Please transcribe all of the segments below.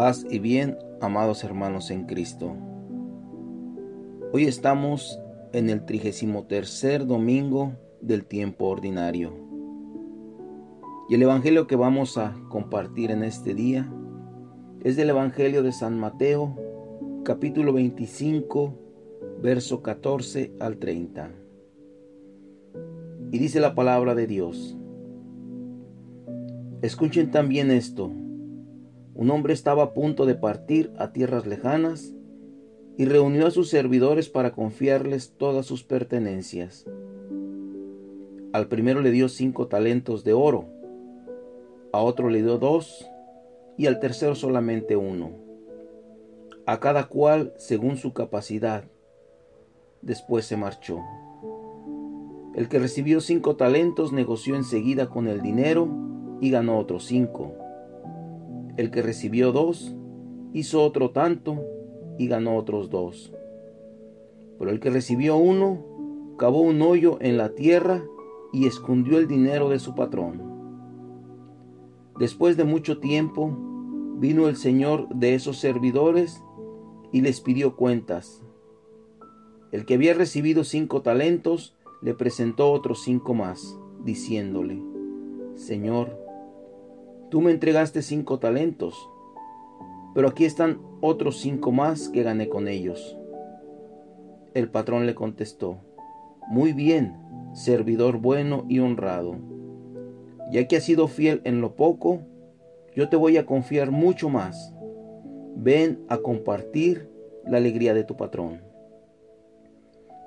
Paz y bien, amados hermanos en Cristo. Hoy estamos en el trigésimo tercer domingo del tiempo ordinario. Y el evangelio que vamos a compartir en este día es del evangelio de San Mateo, capítulo 25, verso 14 al 30. Y dice la palabra de Dios. Escuchen también esto un hombre estaba a punto de partir a tierras lejanas y reunió a sus servidores para confiarles todas sus pertenencias. Al primero le dio cinco talentos de oro, a otro le dio dos y al tercero solamente uno, a cada cual según su capacidad. Después se marchó. El que recibió cinco talentos negoció enseguida con el dinero y ganó otros cinco. El que recibió dos, hizo otro tanto y ganó otros dos. Pero el que recibió uno, cavó un hoyo en la tierra y escondió el dinero de su patrón. Después de mucho tiempo, vino el señor de esos servidores y les pidió cuentas. El que había recibido cinco talentos le presentó otros cinco más, diciéndole, Señor, Tú me entregaste cinco talentos, pero aquí están otros cinco más que gané con ellos. El patrón le contestó, Muy bien, servidor bueno y honrado. Ya que has sido fiel en lo poco, yo te voy a confiar mucho más. Ven a compartir la alegría de tu patrón.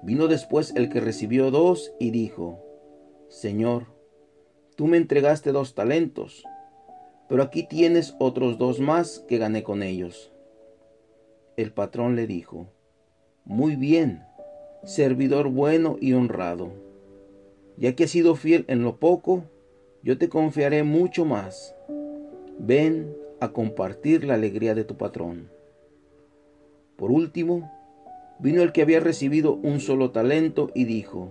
Vino después el que recibió dos y dijo, Señor, tú me entregaste dos talentos pero aquí tienes otros dos más que gané con ellos. El patrón le dijo, Muy bien, servidor bueno y honrado. Ya que has sido fiel en lo poco, yo te confiaré mucho más. Ven a compartir la alegría de tu patrón. Por último, vino el que había recibido un solo talento y dijo,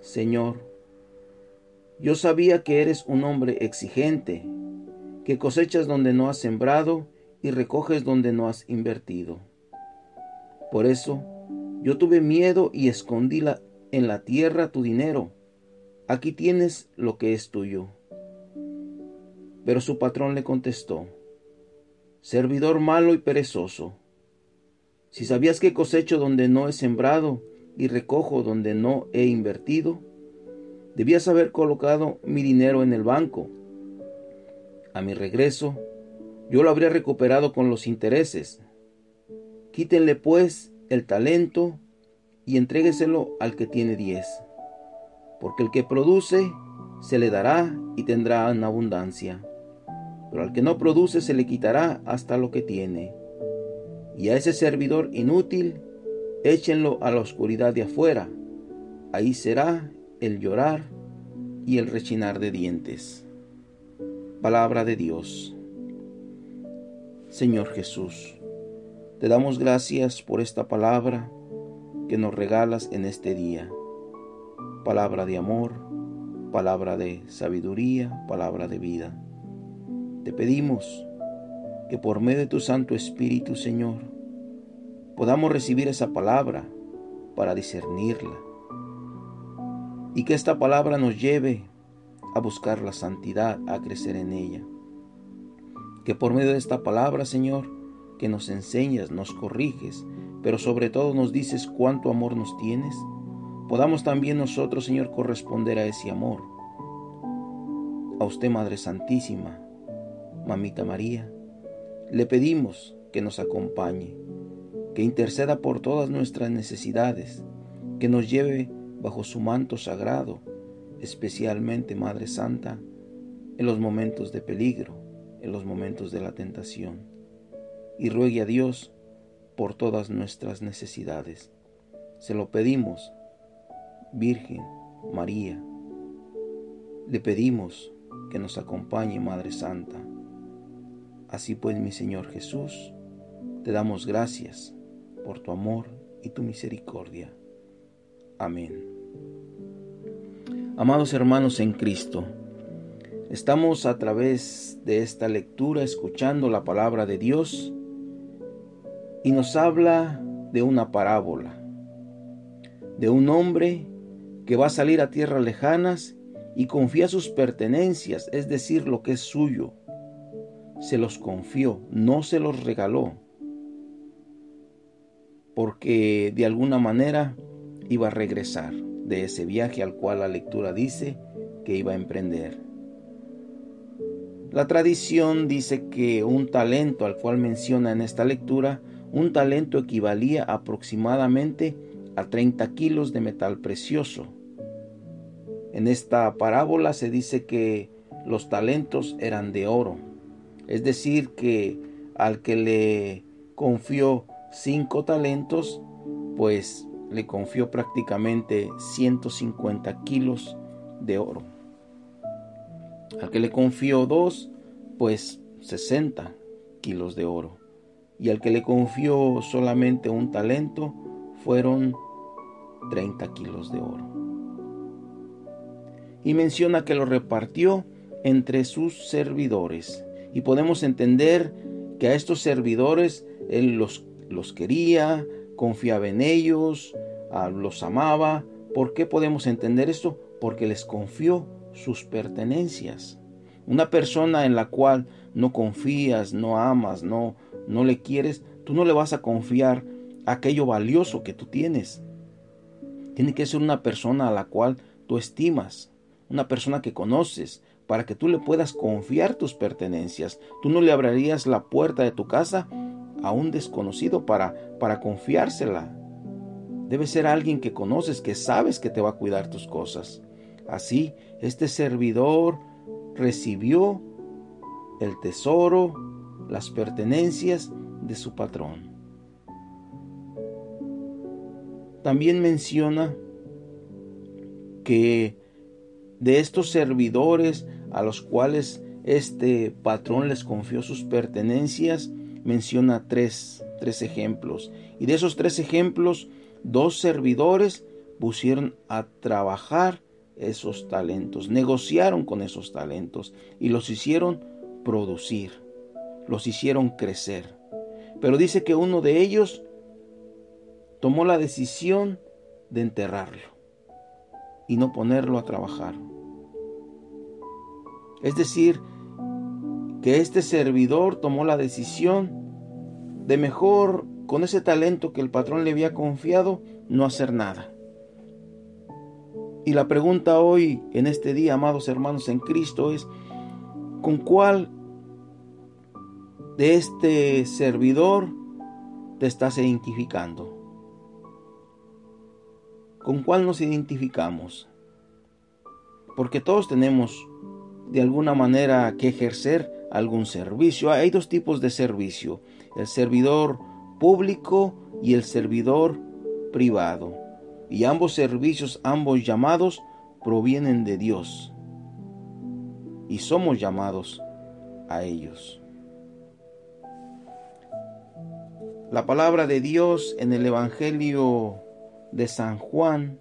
Señor, yo sabía que eres un hombre exigente que cosechas donde no has sembrado y recoges donde no has invertido. Por eso yo tuve miedo y escondí en la tierra tu dinero. Aquí tienes lo que es tuyo. Pero su patrón le contestó, Servidor malo y perezoso, si sabías que cosecho donde no he sembrado y recojo donde no he invertido, debías haber colocado mi dinero en el banco a mi regreso, yo lo habría recuperado con los intereses. Quítenle pues el talento y entrégueselo al que tiene diez. Porque el que produce se le dará y tendrá en abundancia. Pero al que no produce se le quitará hasta lo que tiene. Y a ese servidor inútil, échenlo a la oscuridad de afuera. Ahí será el llorar y el rechinar de dientes. Palabra de Dios. Señor Jesús, te damos gracias por esta palabra que nos regalas en este día. Palabra de amor, palabra de sabiduría, palabra de vida. Te pedimos que por medio de tu Santo Espíritu, Señor, podamos recibir esa palabra para discernirla. Y que esta palabra nos lleve a buscar la santidad, a crecer en ella. Que por medio de esta palabra, Señor, que nos enseñas, nos corriges, pero sobre todo nos dices cuánto amor nos tienes, podamos también nosotros, Señor, corresponder a ese amor. A usted, Madre Santísima, Mamita María, le pedimos que nos acompañe, que interceda por todas nuestras necesidades, que nos lleve bajo su manto sagrado, especialmente Madre Santa, en los momentos de peligro, en los momentos de la tentación, y ruegue a Dios por todas nuestras necesidades. Se lo pedimos, Virgen María. Le pedimos que nos acompañe, Madre Santa. Así pues, mi Señor Jesús, te damos gracias por tu amor y tu misericordia. Amén. Amados hermanos en Cristo, Estamos a través de esta lectura escuchando la palabra de Dios y nos habla de una parábola, de un hombre que va a salir a tierras lejanas y confía sus pertenencias, es decir, lo que es suyo. Se los confió, no se los regaló, porque de alguna manera iba a regresar de ese viaje al cual la lectura dice que iba a emprender. La tradición dice que un talento al cual menciona en esta lectura, un talento equivalía aproximadamente a 30 kilos de metal precioso. En esta parábola se dice que los talentos eran de oro, es decir, que al que le confió cinco talentos, pues le confió prácticamente 150 kilos de oro. Al que le confió dos, pues 60 kilos de oro. Y al que le confió solamente un talento, fueron 30 kilos de oro. Y menciona que lo repartió entre sus servidores. Y podemos entender que a estos servidores él los, los quería, confiaba en ellos, los amaba. ¿Por qué podemos entender esto? Porque les confió sus pertenencias. Una persona en la cual no confías, no amas, no, no le quieres, tú no le vas a confiar aquello valioso que tú tienes. Tiene que ser una persona a la cual tú estimas, una persona que conoces, para que tú le puedas confiar tus pertenencias. Tú no le abrirías la puerta de tu casa a un desconocido para, para confiársela. Debe ser alguien que conoces, que sabes que te va a cuidar tus cosas. Así, este servidor recibió el tesoro, las pertenencias de su patrón. También menciona que de estos servidores a los cuales este patrón les confió sus pertenencias, menciona tres, tres ejemplos. Y de esos tres ejemplos, dos servidores pusieron a trabajar esos talentos, negociaron con esos talentos y los hicieron producir, los hicieron crecer. Pero dice que uno de ellos tomó la decisión de enterrarlo y no ponerlo a trabajar. Es decir, que este servidor tomó la decisión de mejor con ese talento que el patrón le había confiado, no hacer nada. Y la pregunta hoy, en este día, amados hermanos en Cristo, es, ¿con cuál de este servidor te estás identificando? ¿Con cuál nos identificamos? Porque todos tenemos de alguna manera que ejercer algún servicio. Hay dos tipos de servicio, el servidor público y el servidor privado y ambos servicios, ambos llamados, provienen de Dios. Y somos llamados a ellos. La palabra de Dios en el Evangelio de San Juan,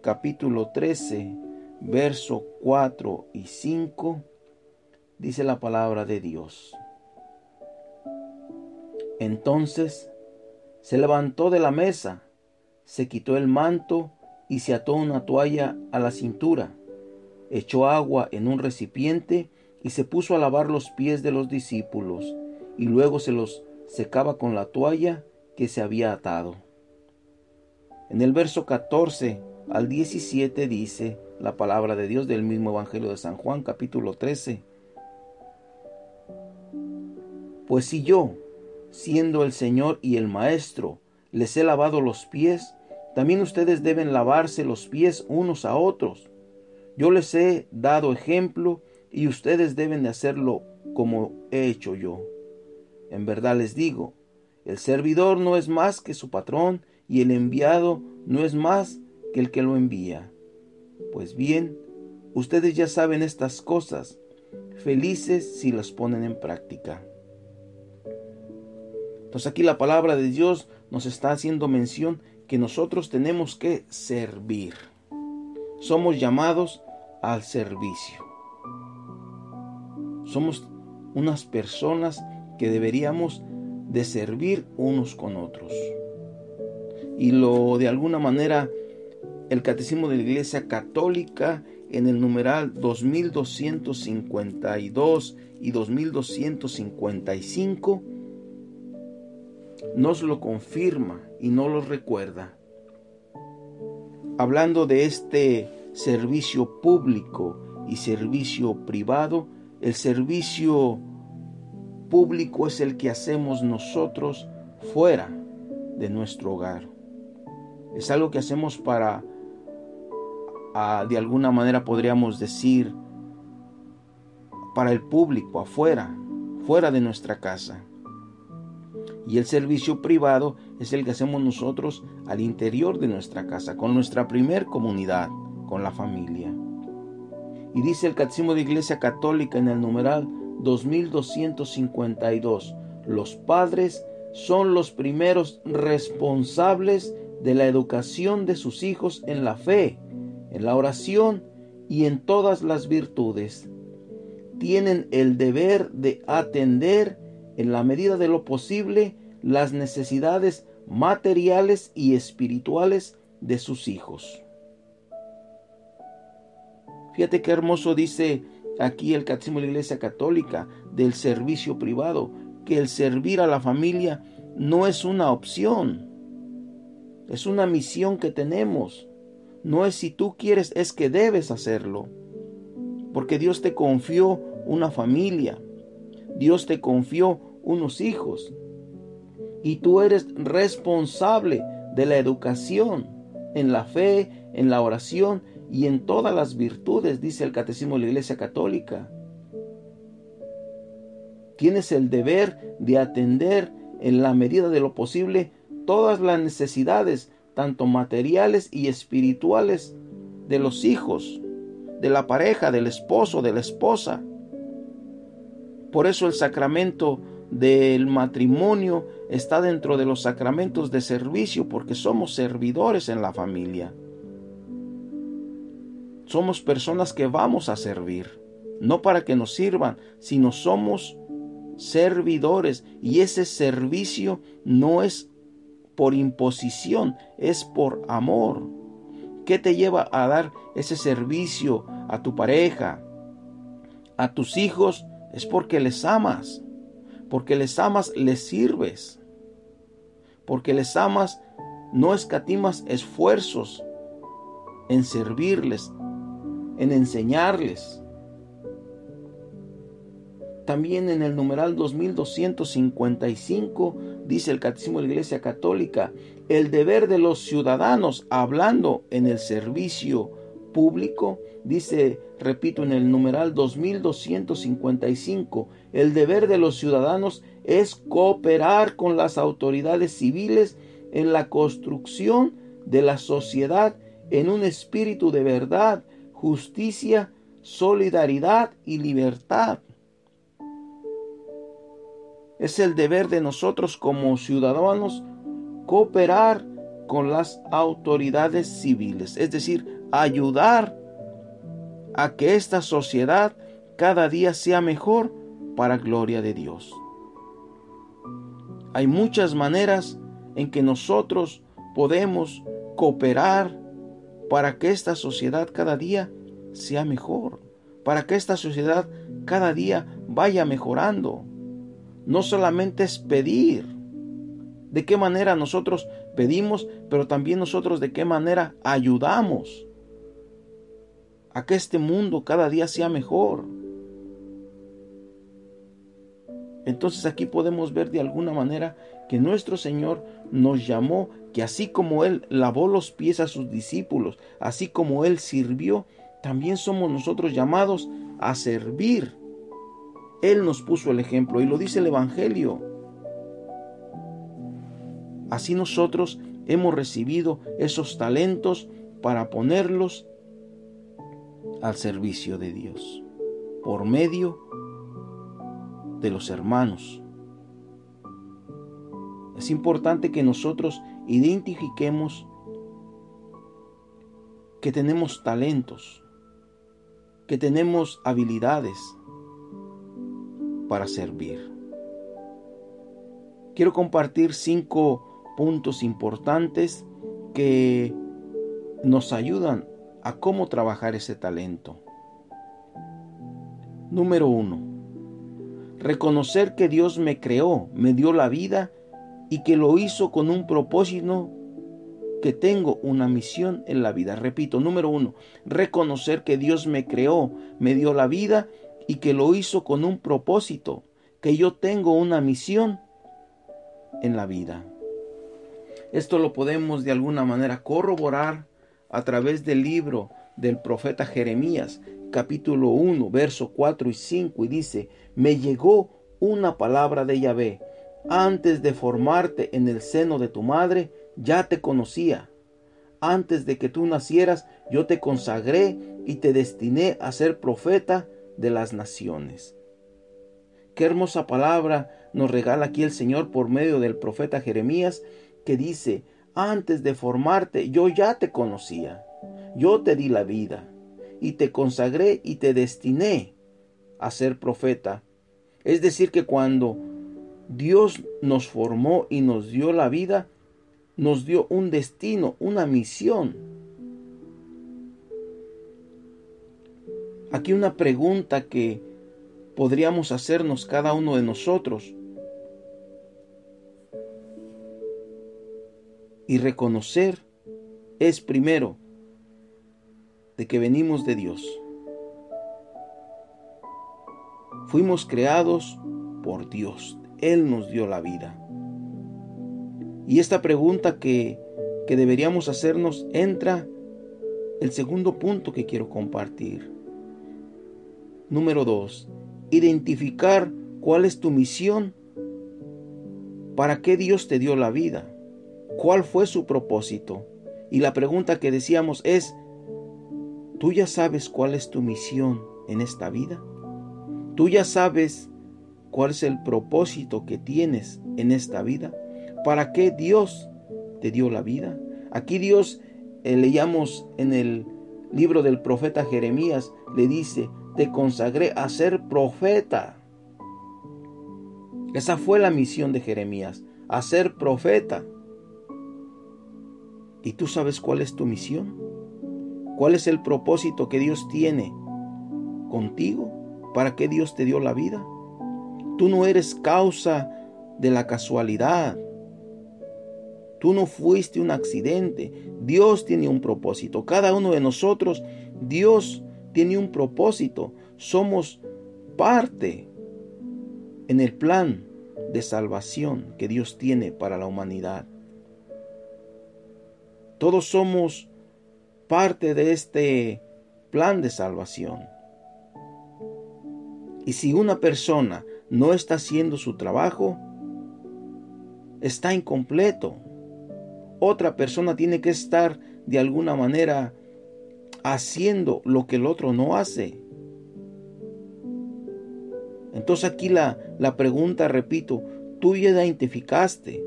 capítulo 13, verso 4 y 5, dice la palabra de Dios. Entonces se levantó de la mesa se quitó el manto y se ató una toalla a la cintura, echó agua en un recipiente y se puso a lavar los pies de los discípulos, y luego se los secaba con la toalla que se había atado. En el verso 14 al 17 dice la palabra de Dios del mismo Evangelio de San Juan capítulo 13. Pues si yo, siendo el Señor y el Maestro, les he lavado los pies, también ustedes deben lavarse los pies unos a otros. Yo les he dado ejemplo y ustedes deben de hacerlo como he hecho yo. En verdad les digo, el servidor no es más que su patrón y el enviado no es más que el que lo envía. Pues bien, ustedes ya saben estas cosas, felices si las ponen en práctica. Entonces aquí la palabra de Dios nos está haciendo mención que nosotros tenemos que servir. Somos llamados al servicio. Somos unas personas que deberíamos de servir unos con otros. Y lo de alguna manera el Catecismo de la Iglesia Católica en el numeral 2252 y 2255 nos lo confirma y no lo recuerda. Hablando de este servicio público y servicio privado, el servicio público es el que hacemos nosotros fuera de nuestro hogar. Es algo que hacemos para de alguna manera podríamos decir, para el público, afuera, fuera de nuestra casa. Y el servicio privado es el que hacemos nosotros al interior de nuestra casa, con nuestra primer comunidad, con la familia. Y dice el Catecismo de Iglesia Católica en el numeral 2252, los padres son los primeros responsables de la educación de sus hijos en la fe en la oración y en todas las virtudes. Tienen el deber de atender en la medida de lo posible las necesidades materiales y espirituales de sus hijos. Fíjate qué hermoso dice aquí el Catecismo de la Iglesia Católica del servicio privado, que el servir a la familia no es una opción, es una misión que tenemos. No es si tú quieres, es que debes hacerlo. Porque Dios te confió una familia. Dios te confió unos hijos. Y tú eres responsable de la educación en la fe, en la oración y en todas las virtudes, dice el Catecismo de la Iglesia Católica. Tienes el deber de atender en la medida de lo posible todas las necesidades tanto materiales y espirituales, de los hijos, de la pareja, del esposo, de la esposa. Por eso el sacramento del matrimonio está dentro de los sacramentos de servicio, porque somos servidores en la familia. Somos personas que vamos a servir, no para que nos sirvan, sino somos servidores y ese servicio no es por imposición, es por amor. ¿Qué te lleva a dar ese servicio a tu pareja, a tus hijos? Es porque les amas. Porque les amas, les sirves. Porque les amas, no escatimas esfuerzos en servirles, en enseñarles. También en el numeral 2255 dice el Catecismo de la Iglesia Católica, el deber de los ciudadanos hablando en el servicio público, dice, repito, en el numeral 2255, el deber de los ciudadanos es cooperar con las autoridades civiles en la construcción de la sociedad en un espíritu de verdad, justicia, solidaridad y libertad. Es el deber de nosotros como ciudadanos cooperar con las autoridades civiles, es decir, ayudar a que esta sociedad cada día sea mejor para gloria de Dios. Hay muchas maneras en que nosotros podemos cooperar para que esta sociedad cada día sea mejor, para que esta sociedad cada día vaya mejorando no solamente es pedir, de qué manera nosotros pedimos, pero también nosotros de qué manera ayudamos a que este mundo cada día sea mejor. Entonces aquí podemos ver de alguna manera que nuestro Señor nos llamó, que así como Él lavó los pies a sus discípulos, así como Él sirvió, también somos nosotros llamados a servir él nos puso el ejemplo y lo dice el Evangelio. Así nosotros hemos recibido esos talentos para ponerlos al servicio de Dios por medio de los hermanos. Es importante que nosotros identifiquemos que tenemos talentos, que tenemos habilidades, para servir. Quiero compartir cinco puntos importantes que nos ayudan a cómo trabajar ese talento. Número uno, reconocer que Dios me creó, me dio la vida y que lo hizo con un propósito que tengo una misión en la vida. Repito, número uno, reconocer que Dios me creó, me dio la vida y que lo hizo con un propósito, que yo tengo una misión en la vida. Esto lo podemos de alguna manera corroborar a través del libro del profeta Jeremías, capítulo 1, verso 4 y 5, y dice, me llegó una palabra de Yahvé, antes de formarte en el seno de tu madre, ya te conocía. Antes de que tú nacieras, yo te consagré y te destiné a ser profeta de las naciones. Qué hermosa palabra nos regala aquí el Señor por medio del profeta Jeremías que dice, antes de formarte yo ya te conocía, yo te di la vida y te consagré y te destiné a ser profeta. Es decir, que cuando Dios nos formó y nos dio la vida, nos dio un destino, una misión. Aquí una pregunta que podríamos hacernos cada uno de nosotros y reconocer es primero de que venimos de Dios. Fuimos creados por Dios. Él nos dio la vida. Y esta pregunta que, que deberíamos hacernos entra el segundo punto que quiero compartir. Número dos, identificar cuál es tu misión, para qué Dios te dio la vida, cuál fue su propósito. Y la pregunta que decíamos es, ¿tú ya sabes cuál es tu misión en esta vida? ¿Tú ya sabes cuál es el propósito que tienes en esta vida? ¿Para qué Dios te dio la vida? Aquí Dios, eh, leíamos en el libro del profeta Jeremías, le dice, te consagré a ser profeta. Esa fue la misión de Jeremías, a ser profeta. ¿Y tú sabes cuál es tu misión? ¿Cuál es el propósito que Dios tiene contigo? ¿Para qué Dios te dio la vida? Tú no eres causa de la casualidad. Tú no fuiste un accidente. Dios tiene un propósito. Cada uno de nosotros, Dios tiene un propósito. Somos parte en el plan de salvación que Dios tiene para la humanidad. Todos somos parte de este plan de salvación. Y si una persona no está haciendo su trabajo, está incompleto otra persona tiene que estar de alguna manera haciendo lo que el otro no hace. Entonces aquí la, la pregunta, repito, ¿tú ya identificaste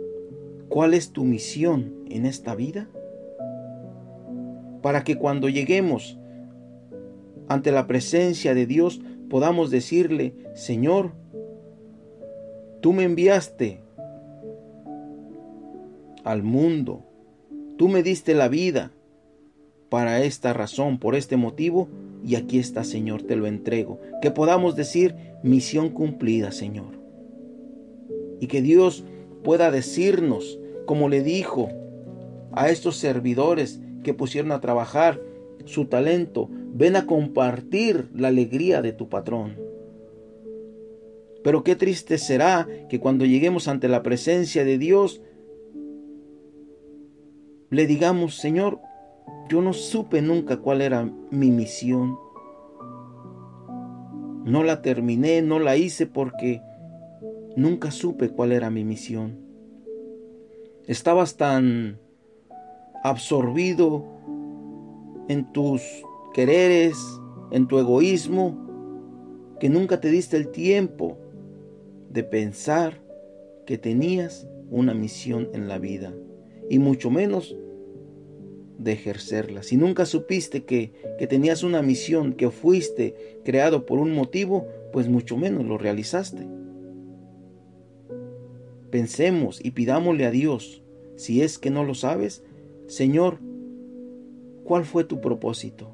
cuál es tu misión en esta vida? Para que cuando lleguemos ante la presencia de Dios podamos decirle, Señor, tú me enviaste al mundo Tú me diste la vida para esta razón, por este motivo, y aquí está, Señor, te lo entrego. Que podamos decir, misión cumplida, Señor. Y que Dios pueda decirnos, como le dijo a estos servidores que pusieron a trabajar su talento, ven a compartir la alegría de tu patrón. Pero qué triste será que cuando lleguemos ante la presencia de Dios, le digamos, Señor, yo no supe nunca cuál era mi misión. No la terminé, no la hice porque nunca supe cuál era mi misión. Estabas tan absorbido en tus quereres, en tu egoísmo, que nunca te diste el tiempo de pensar que tenías una misión en la vida y mucho menos de ejercerla. Si nunca supiste que, que tenías una misión, que fuiste creado por un motivo, pues mucho menos lo realizaste. Pensemos y pidámosle a Dios, si es que no lo sabes, Señor, ¿cuál fue tu propósito?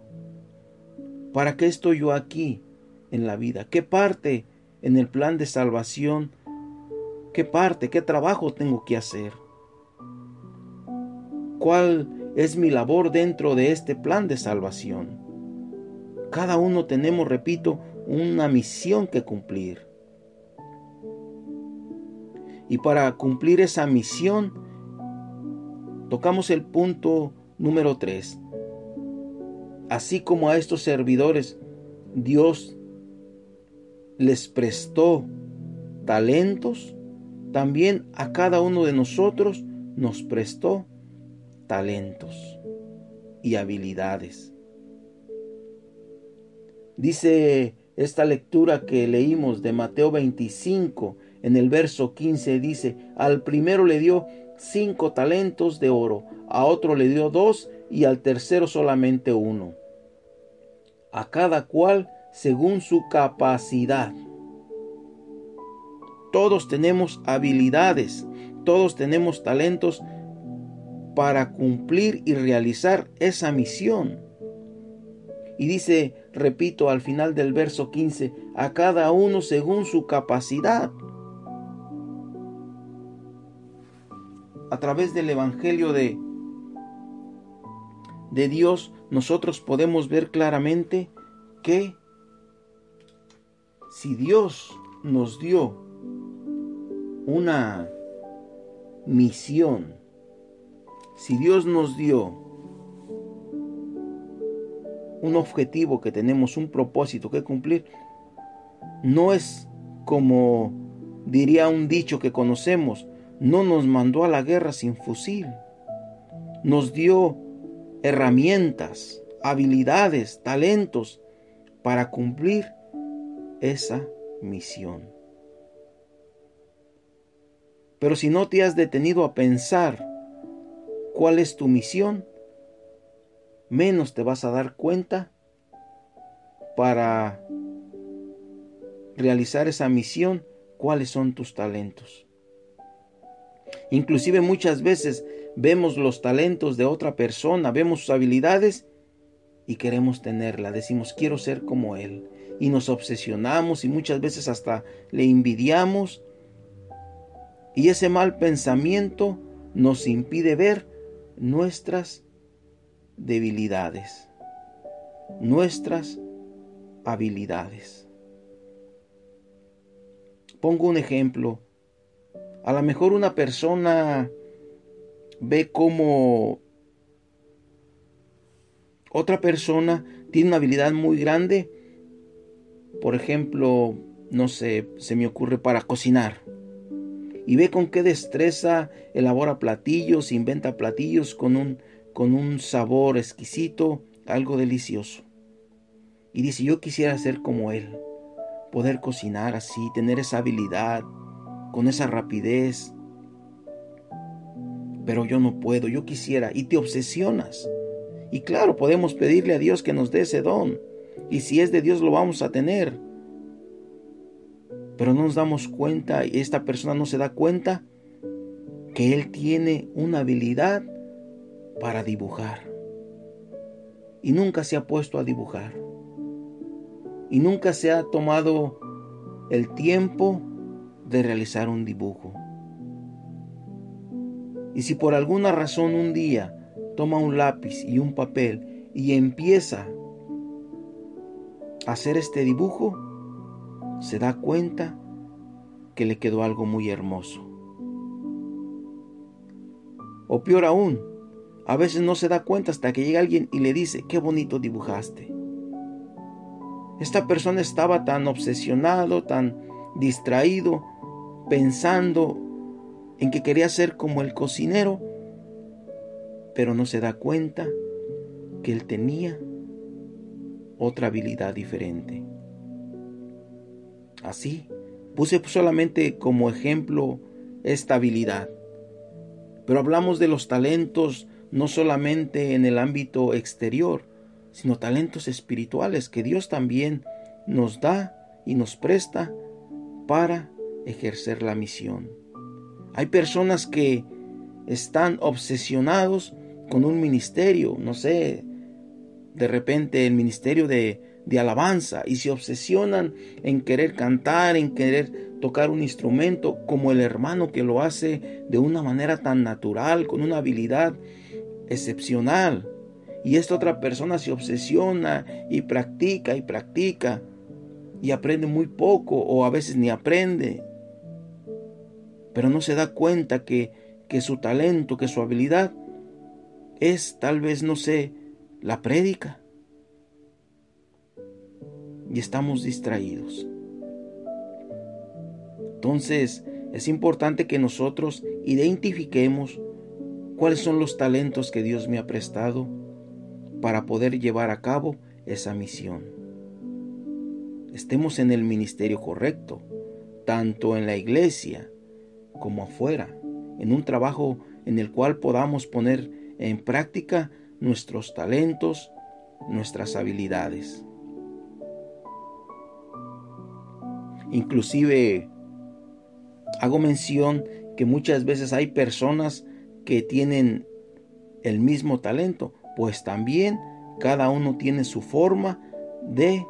¿Para qué estoy yo aquí en la vida? ¿Qué parte en el plan de salvación? ¿Qué parte, qué trabajo tengo que hacer? ¿Cuál es mi labor dentro de este plan de salvación? Cada uno tenemos, repito, una misión que cumplir. Y para cumplir esa misión, tocamos el punto número 3. Así como a estos servidores Dios les prestó talentos, también a cada uno de nosotros nos prestó talentos y habilidades. Dice esta lectura que leímos de Mateo 25 en el verso 15 dice, al primero le dio cinco talentos de oro, a otro le dio dos y al tercero solamente uno. A cada cual según su capacidad. Todos tenemos habilidades, todos tenemos talentos para cumplir y realizar esa misión. Y dice, repito, al final del verso 15, a cada uno según su capacidad. A través del Evangelio de, de Dios, nosotros podemos ver claramente que si Dios nos dio una misión, si Dios nos dio un objetivo que tenemos, un propósito que cumplir, no es como diría un dicho que conocemos, no nos mandó a la guerra sin fusil, nos dio herramientas, habilidades, talentos para cumplir esa misión. Pero si no te has detenido a pensar cuál es tu misión, menos te vas a dar cuenta para realizar esa misión cuáles son tus talentos. Inclusive muchas veces vemos los talentos de otra persona, vemos sus habilidades y queremos tenerla. Decimos, quiero ser como él. Y nos obsesionamos y muchas veces hasta le envidiamos. Y ese mal pensamiento nos impide ver nuestras debilidades, nuestras habilidades. Pongo un ejemplo. A lo mejor una persona ve como otra persona tiene una habilidad muy grande. Por ejemplo, no sé, se me ocurre para cocinar. Y ve con qué destreza elabora platillos, inventa platillos con un con un sabor exquisito, algo delicioso. Y dice, yo quisiera ser como Él, poder cocinar así, tener esa habilidad, con esa rapidez. Pero yo no puedo, yo quisiera, y te obsesionas. Y claro, podemos pedirle a Dios que nos dé ese don. Y si es de Dios lo vamos a tener. Pero no nos damos cuenta, y esta persona no se da cuenta, que Él tiene una habilidad para dibujar. Y nunca se ha puesto a dibujar. Y nunca se ha tomado el tiempo de realizar un dibujo. Y si por alguna razón un día toma un lápiz y un papel y empieza a hacer este dibujo, se da cuenta que le quedó algo muy hermoso. O peor aún, a veces no se da cuenta hasta que llega alguien y le dice, qué bonito dibujaste. Esta persona estaba tan obsesionado, tan distraído, pensando en que quería ser como el cocinero, pero no se da cuenta que él tenía otra habilidad diferente. Así, puse solamente como ejemplo esta habilidad. Pero hablamos de los talentos no solamente en el ámbito exterior, sino talentos espirituales que Dios también nos da y nos presta para ejercer la misión. Hay personas que están obsesionados con un ministerio, no sé, de repente el ministerio de, de alabanza y se obsesionan en querer cantar, en querer tocar un instrumento como el hermano que lo hace de una manera tan natural, con una habilidad excepcional. Y esta otra persona se obsesiona y practica y practica y aprende muy poco o a veces ni aprende. Pero no se da cuenta que, que su talento, que su habilidad es tal vez, no sé, la prédica. Y estamos distraídos. Entonces, es importante que nosotros identifiquemos cuáles son los talentos que Dios me ha prestado para poder llevar a cabo esa misión. Estemos en el ministerio correcto, tanto en la iglesia como afuera, en un trabajo en el cual podamos poner en práctica nuestros talentos, nuestras habilidades. Inclusive hago mención que muchas veces hay personas que tienen el mismo talento, pues también cada uno tiene su forma de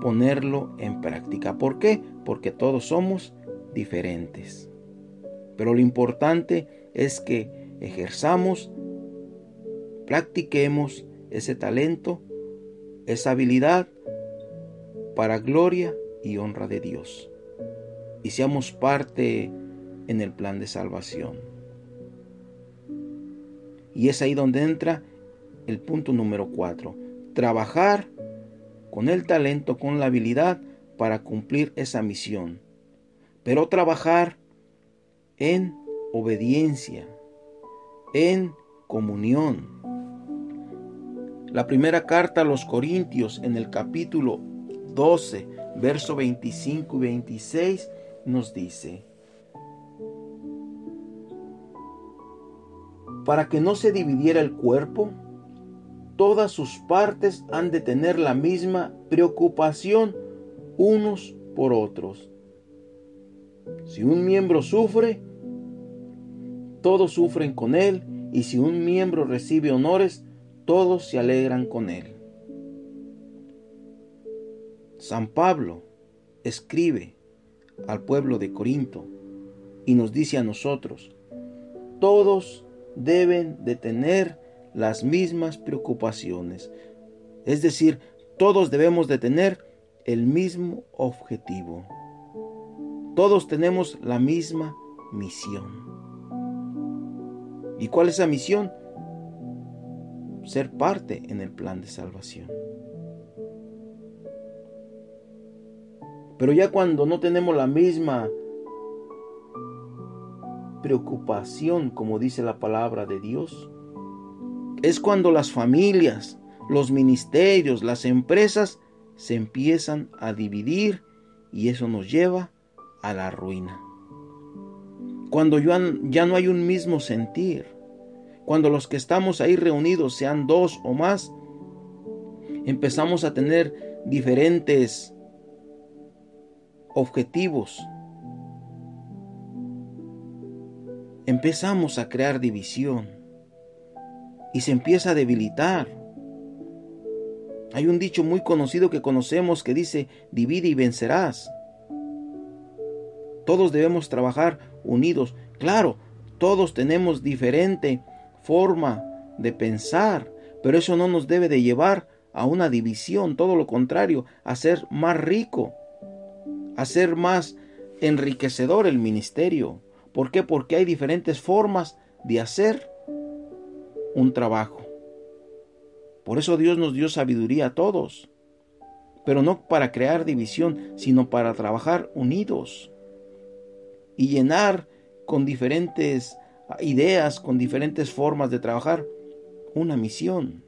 ponerlo en práctica. ¿Por qué? Porque todos somos diferentes. Pero lo importante es que ejerzamos, practiquemos ese talento, esa habilidad para gloria y honra de Dios. Y seamos parte en el plan de salvación. Y es ahí donde entra el punto número cuatro. Trabajar con el talento, con la habilidad para cumplir esa misión. Pero trabajar en obediencia, en comunión. La primera carta a los Corintios en el capítulo 12, verso 25 y 26 nos dice, para que no se dividiera el cuerpo, todas sus partes han de tener la misma preocupación unos por otros. Si un miembro sufre, todos sufren con él, y si un miembro recibe honores, todos se alegran con él. San Pablo escribe al pueblo de Corinto y nos dice a nosotros, todos deben de tener las mismas preocupaciones. Es decir, todos debemos de tener el mismo objetivo. Todos tenemos la misma misión. ¿Y cuál es esa misión? Ser parte en el plan de salvación. Pero ya cuando no tenemos la misma preocupación, como dice la palabra de Dios, es cuando las familias, los ministerios, las empresas se empiezan a dividir y eso nos lleva a la ruina. Cuando ya no hay un mismo sentir, cuando los que estamos ahí reunidos sean dos o más, empezamos a tener diferentes objetivos. Empezamos a crear división y se empieza a debilitar. Hay un dicho muy conocido que conocemos que dice, divide y vencerás. Todos debemos trabajar unidos. Claro, todos tenemos diferente forma de pensar, pero eso no nos debe de llevar a una división, todo lo contrario, a ser más rico, a ser más enriquecedor el ministerio. ¿Por qué? Porque hay diferentes formas de hacer un trabajo. Por eso Dios nos dio sabiduría a todos, pero no para crear división, sino para trabajar unidos y llenar con diferentes ideas, con diferentes formas de trabajar una misión.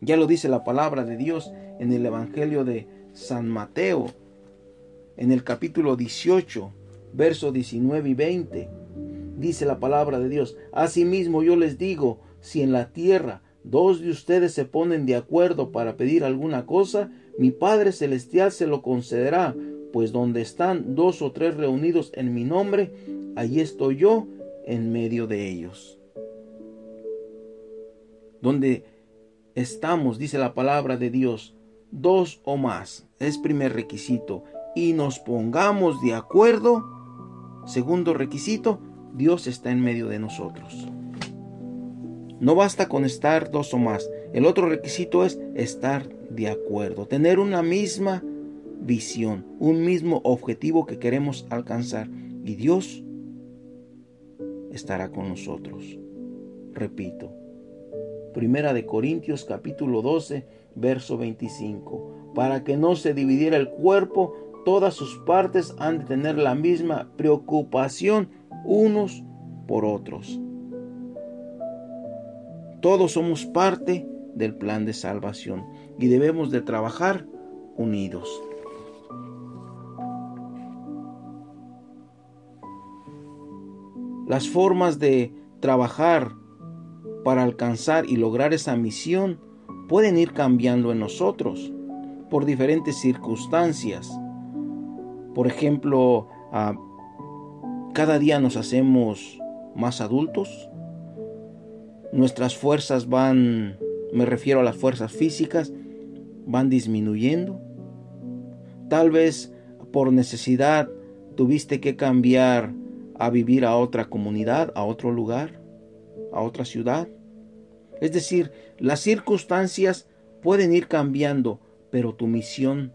Ya lo dice la palabra de Dios en el Evangelio de San Mateo, en el capítulo 18, versos 19 y 20 dice la palabra de Dios. Asimismo yo les digo, si en la tierra dos de ustedes se ponen de acuerdo para pedir alguna cosa, mi Padre Celestial se lo concederá, pues donde están dos o tres reunidos en mi nombre, allí estoy yo en medio de ellos. Donde estamos, dice la palabra de Dios, dos o más, es primer requisito, y nos pongamos de acuerdo, segundo requisito, Dios está en medio de nosotros. No basta con estar dos o más. El otro requisito es estar de acuerdo, tener una misma visión, un mismo objetivo que queremos alcanzar. Y Dios estará con nosotros. Repito, Primera de Corintios capítulo 12, verso 25. Para que no se dividiera el cuerpo, todas sus partes han de tener la misma preocupación unos por otros. Todos somos parte del plan de salvación y debemos de trabajar unidos. Las formas de trabajar para alcanzar y lograr esa misión pueden ir cambiando en nosotros por diferentes circunstancias. Por ejemplo, a cada día nos hacemos más adultos. Nuestras fuerzas van, me refiero a las fuerzas físicas, van disminuyendo. Tal vez por necesidad tuviste que cambiar a vivir a otra comunidad, a otro lugar, a otra ciudad. Es decir, las circunstancias pueden ir cambiando, pero tu misión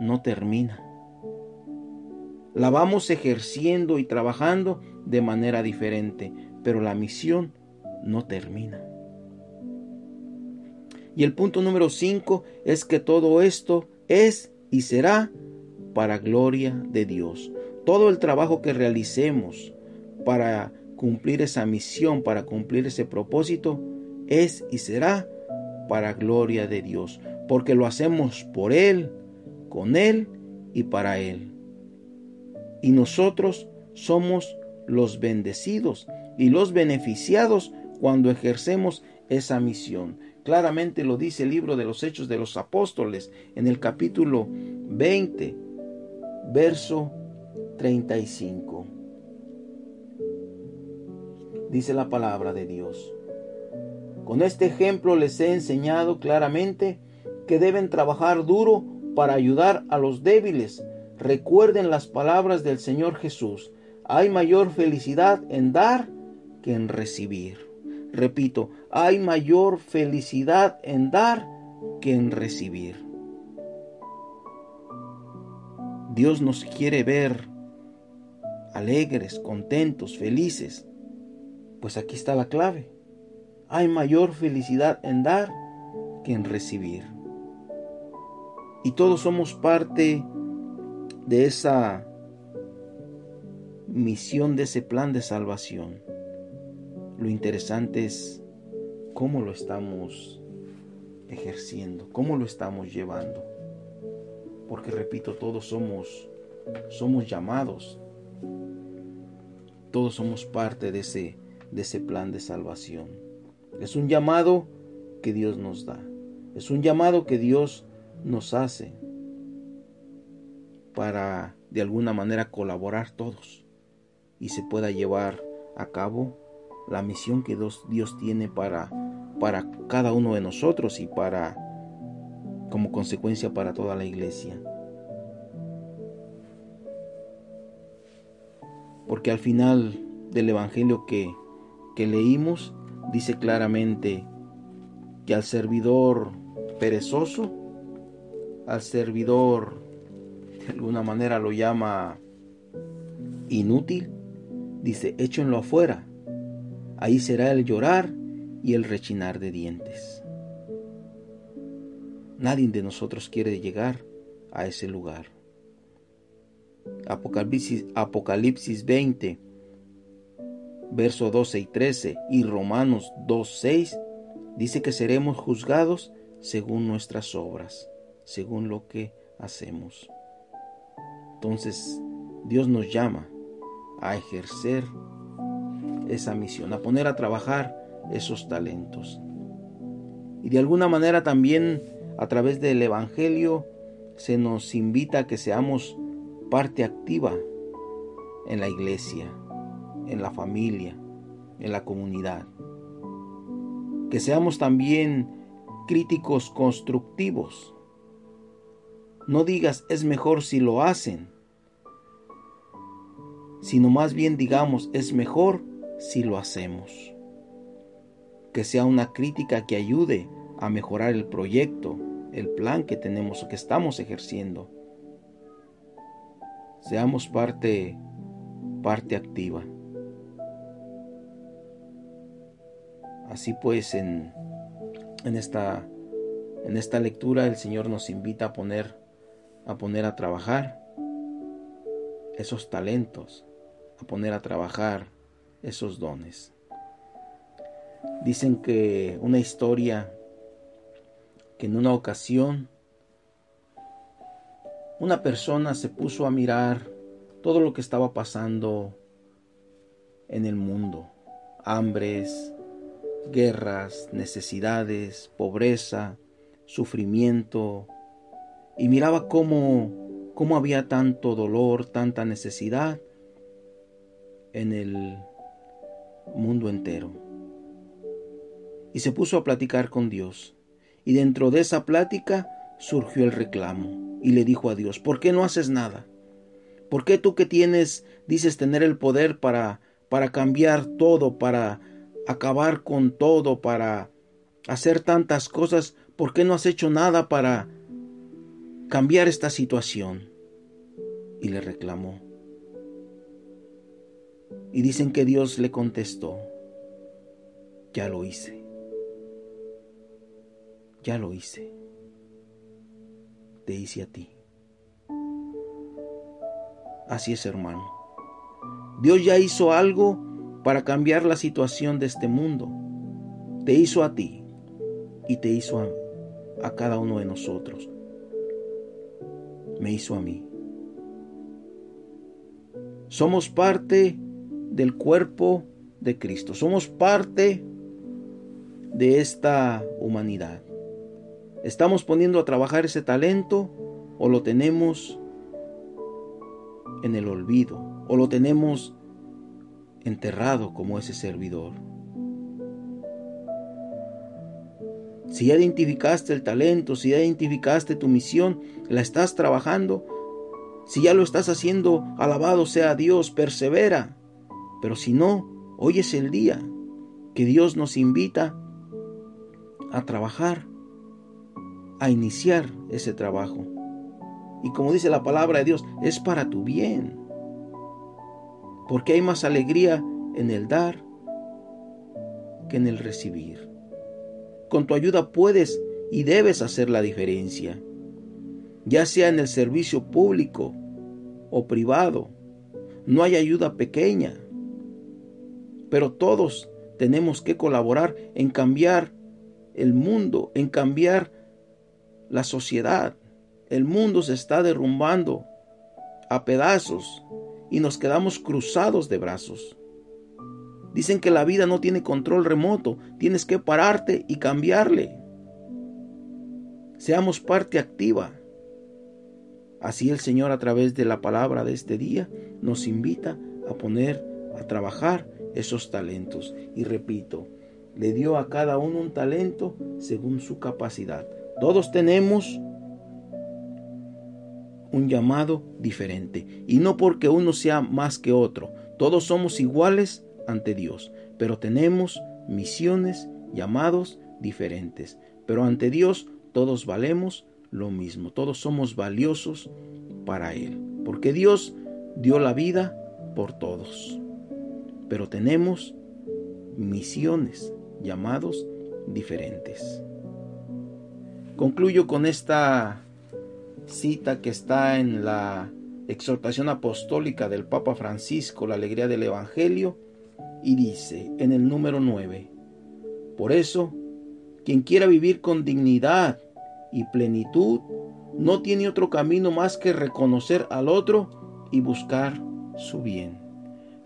no termina la vamos ejerciendo y trabajando de manera diferente, pero la misión no termina. Y el punto número 5 es que todo esto es y será para gloria de Dios. Todo el trabajo que realicemos para cumplir esa misión, para cumplir ese propósito, es y será para gloria de Dios, porque lo hacemos por Él, con Él y para Él y nosotros somos los bendecidos y los beneficiados cuando ejercemos esa misión. Claramente lo dice el libro de los Hechos de los Apóstoles en el capítulo 20, verso 35. Dice la palabra de Dios. Con este ejemplo les he enseñado claramente que deben trabajar duro para ayudar a los débiles Recuerden las palabras del Señor Jesús. Hay mayor felicidad en dar que en recibir. Repito, hay mayor felicidad en dar que en recibir. Dios nos quiere ver alegres, contentos, felices. Pues aquí está la clave. Hay mayor felicidad en dar que en recibir. Y todos somos parte de esa misión, de ese plan de salvación. Lo interesante es cómo lo estamos ejerciendo, cómo lo estamos llevando. Porque repito, todos somos somos llamados. Todos somos parte de ese de ese plan de salvación. Es un llamado que Dios nos da. Es un llamado que Dios nos hace para de alguna manera colaborar todos y se pueda llevar a cabo la misión que Dios, Dios tiene para, para cada uno de nosotros y para como consecuencia para toda la iglesia. Porque al final del Evangelio que, que leímos dice claramente que al servidor perezoso, al servidor de alguna manera lo llama inútil, dice, échenlo afuera, ahí será el llorar y el rechinar de dientes. Nadie de nosotros quiere llegar a ese lugar. Apocalipsis, Apocalipsis 20, verso 12 y 13 y Romanos 2, 6 dice que seremos juzgados según nuestras obras, según lo que hacemos. Entonces Dios nos llama a ejercer esa misión, a poner a trabajar esos talentos. Y de alguna manera también a través del Evangelio se nos invita a que seamos parte activa en la iglesia, en la familia, en la comunidad. Que seamos también críticos constructivos. No digas es mejor si lo hacen, sino más bien digamos es mejor si lo hacemos. Que sea una crítica que ayude a mejorar el proyecto, el plan que tenemos o que estamos ejerciendo. Seamos parte parte activa. Así pues en, en esta en esta lectura el Señor nos invita a poner a poner a trabajar esos talentos, a poner a trabajar esos dones. Dicen que una historia que en una ocasión una persona se puso a mirar todo lo que estaba pasando en el mundo. Hambres, guerras, necesidades, pobreza, sufrimiento. Y miraba cómo, cómo había tanto dolor, tanta necesidad en el mundo entero. Y se puso a platicar con Dios. Y dentro de esa plática surgió el reclamo. Y le dijo a Dios, ¿por qué no haces nada? ¿Por qué tú que tienes, dices tener el poder para, para cambiar todo, para acabar con todo, para hacer tantas cosas, ¿por qué no has hecho nada para cambiar esta situación? Y le reclamó. Y dicen que Dios le contestó, ya lo hice, ya lo hice, te hice a ti. Así es, hermano. Dios ya hizo algo para cambiar la situación de este mundo. Te hizo a ti y te hizo a, a cada uno de nosotros. Me hizo a mí. Somos parte del cuerpo de Cristo. Somos parte de esta humanidad. ¿Estamos poniendo a trabajar ese talento o lo tenemos en el olvido o lo tenemos enterrado como ese servidor. Si ya identificaste el talento, si ya identificaste tu misión, la estás trabajando, si ya lo estás haciendo, alabado sea Dios, persevera. Pero si no, hoy es el día que Dios nos invita a trabajar, a iniciar ese trabajo. Y como dice la palabra de Dios, es para tu bien. Porque hay más alegría en el dar que en el recibir. Con tu ayuda puedes y debes hacer la diferencia, ya sea en el servicio público o privado. No hay ayuda pequeña, pero todos tenemos que colaborar en cambiar el mundo, en cambiar la sociedad. El mundo se está derrumbando a pedazos y nos quedamos cruzados de brazos. Dicen que la vida no tiene control remoto, tienes que pararte y cambiarle. Seamos parte activa. Así el Señor a través de la palabra de este día nos invita a poner a trabajar esos talentos. Y repito, le dio a cada uno un talento según su capacidad. Todos tenemos un llamado diferente. Y no porque uno sea más que otro. Todos somos iguales ante Dios, pero tenemos misiones, llamados diferentes. Pero ante Dios todos valemos lo mismo. Todos somos valiosos para Él. Porque Dios dio la vida por todos. Pero tenemos misiones, llamados diferentes. Concluyo con esta cita que está en la exhortación apostólica del Papa Francisco, la alegría del Evangelio, y dice en el número 9, por eso, quien quiera vivir con dignidad y plenitud, no tiene otro camino más que reconocer al otro y buscar su bien.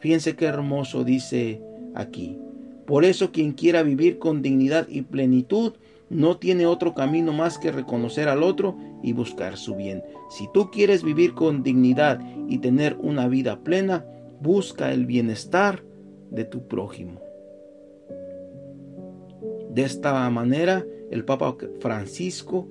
Fíjense qué hermoso dice aquí. Por eso quien quiera vivir con dignidad y plenitud, no tiene otro camino más que reconocer al otro y buscar su bien. Si tú quieres vivir con dignidad y tener una vida plena, busca el bienestar de tu prójimo. De esta manera, el Papa Francisco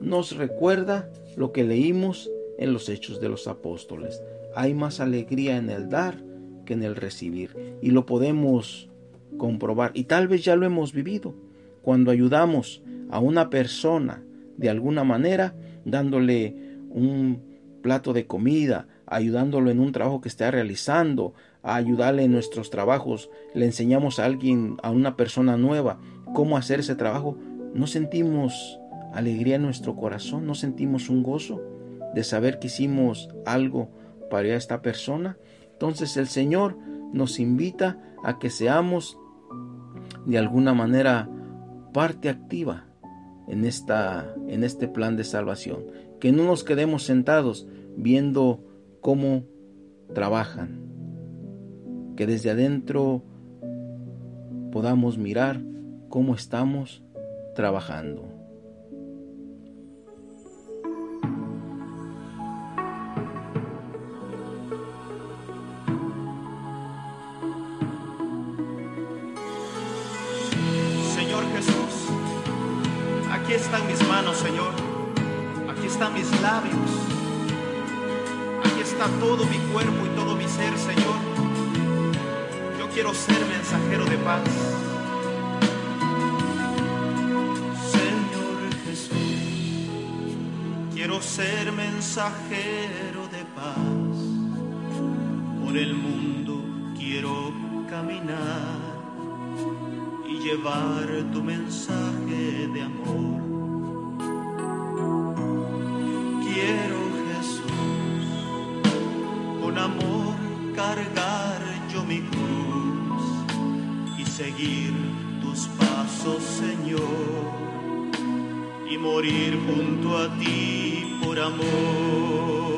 nos recuerda lo que leímos en los Hechos de los Apóstoles. Hay más alegría en el dar que en el recibir. Y lo podemos comprobar. Y tal vez ya lo hemos vivido. Cuando ayudamos a una persona de alguna manera, dándole un plato de comida, ayudándolo en un trabajo que está realizando, a ayudarle en nuestros trabajos, le enseñamos a alguien, a una persona nueva, cómo hacer ese trabajo, ¿no sentimos alegría en nuestro corazón? ¿No sentimos un gozo de saber que hicimos algo para esta persona? Entonces el Señor nos invita a que seamos de alguna manera parte activa en, esta, en este plan de salvación. Que no nos quedemos sentados viendo cómo trabajan. Que desde adentro podamos mirar cómo estamos trabajando. De paz. Quiero ser mensajero de paz. Por el mundo quiero caminar y llevar tu mensaje de amor. Seguir tus pasos, Señor y morir junto a ti por amor.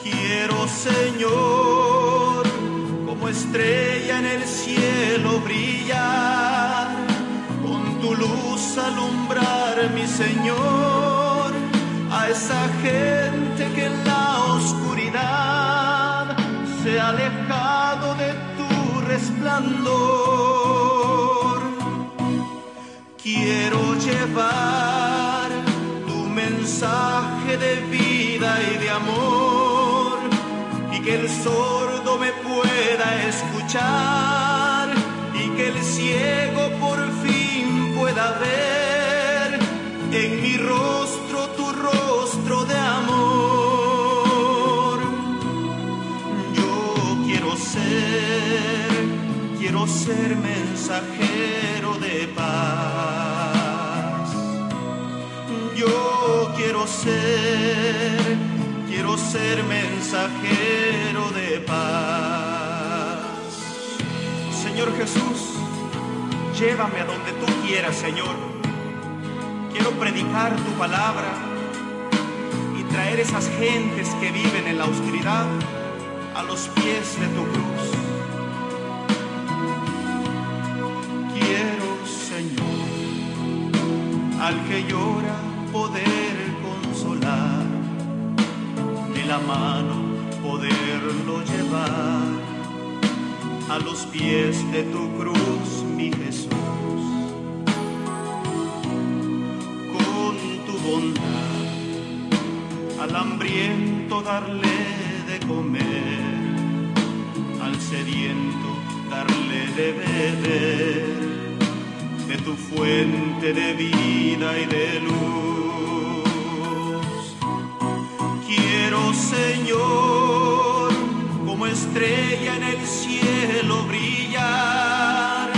Quiero, Señor, como estrella en el cielo brillar, con tu luz alumbrar, mi Señor, a esa gente Quiero llevar tu mensaje de vida y de amor y que el sordo me pueda escuchar y que el ciego por fin pueda ver ser mensajero de paz. Yo quiero ser, quiero ser mensajero de paz. Señor Jesús, llévame a donde tú quieras, Señor. Quiero predicar tu palabra y traer esas gentes que viven en la oscuridad a los pies de tu cruz. Al que llora poder consolar, de la mano poderlo llevar a los pies de tu cruz, mi Jesús. Con tu bondad, al hambriento darle de comer, al sediento darle de beber, de tu fuente de vida y de luz. Quiero, Señor, como estrella en el cielo brillar,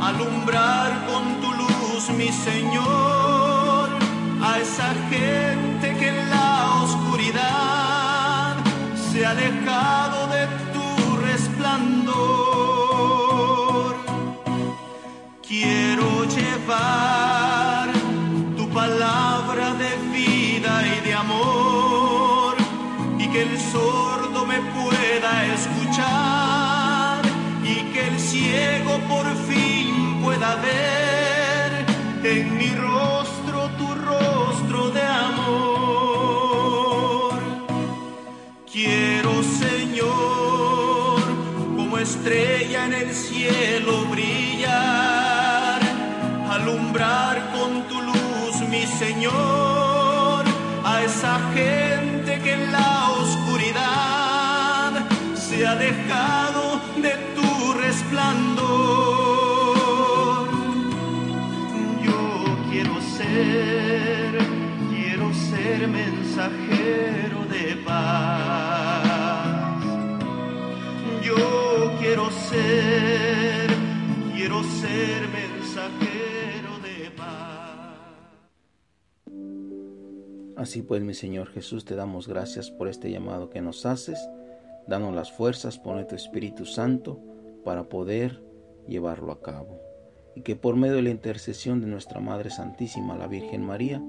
alumbrar con tu luz, mi Señor, a esa gente llevar tu palabra de vida y de amor y que el sordo me pueda escuchar y que el ciego por fin pueda ver en mi rostro tu rostro de amor. Quiero, Señor, como estrella en el cielo gente que en la oscuridad se ha dejado de tu resplandor. Yo quiero ser, quiero ser mensajero de paz. Yo quiero ser, quiero ser Así pues, mi Señor Jesús, te damos gracias por este llamado que nos haces. Danos las fuerzas, pone tu Espíritu Santo para poder llevarlo a cabo. Y que por medio de la intercesión de nuestra Madre Santísima, la Virgen María,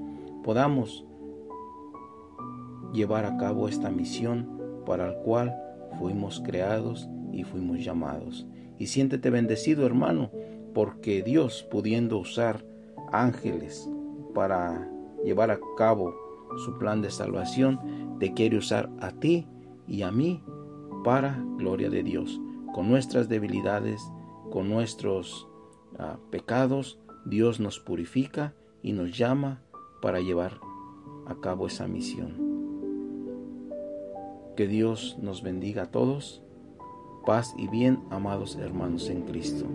podamos llevar a cabo esta misión para la cual fuimos creados y fuimos llamados. Y siéntete bendecido, hermano, porque Dios, pudiendo usar ángeles para llevar a cabo su plan de salvación, te quiere usar a ti y a mí para gloria de Dios. Con nuestras debilidades, con nuestros uh, pecados, Dios nos purifica y nos llama para llevar a cabo esa misión. Que Dios nos bendiga a todos. Paz y bien, amados hermanos en Cristo.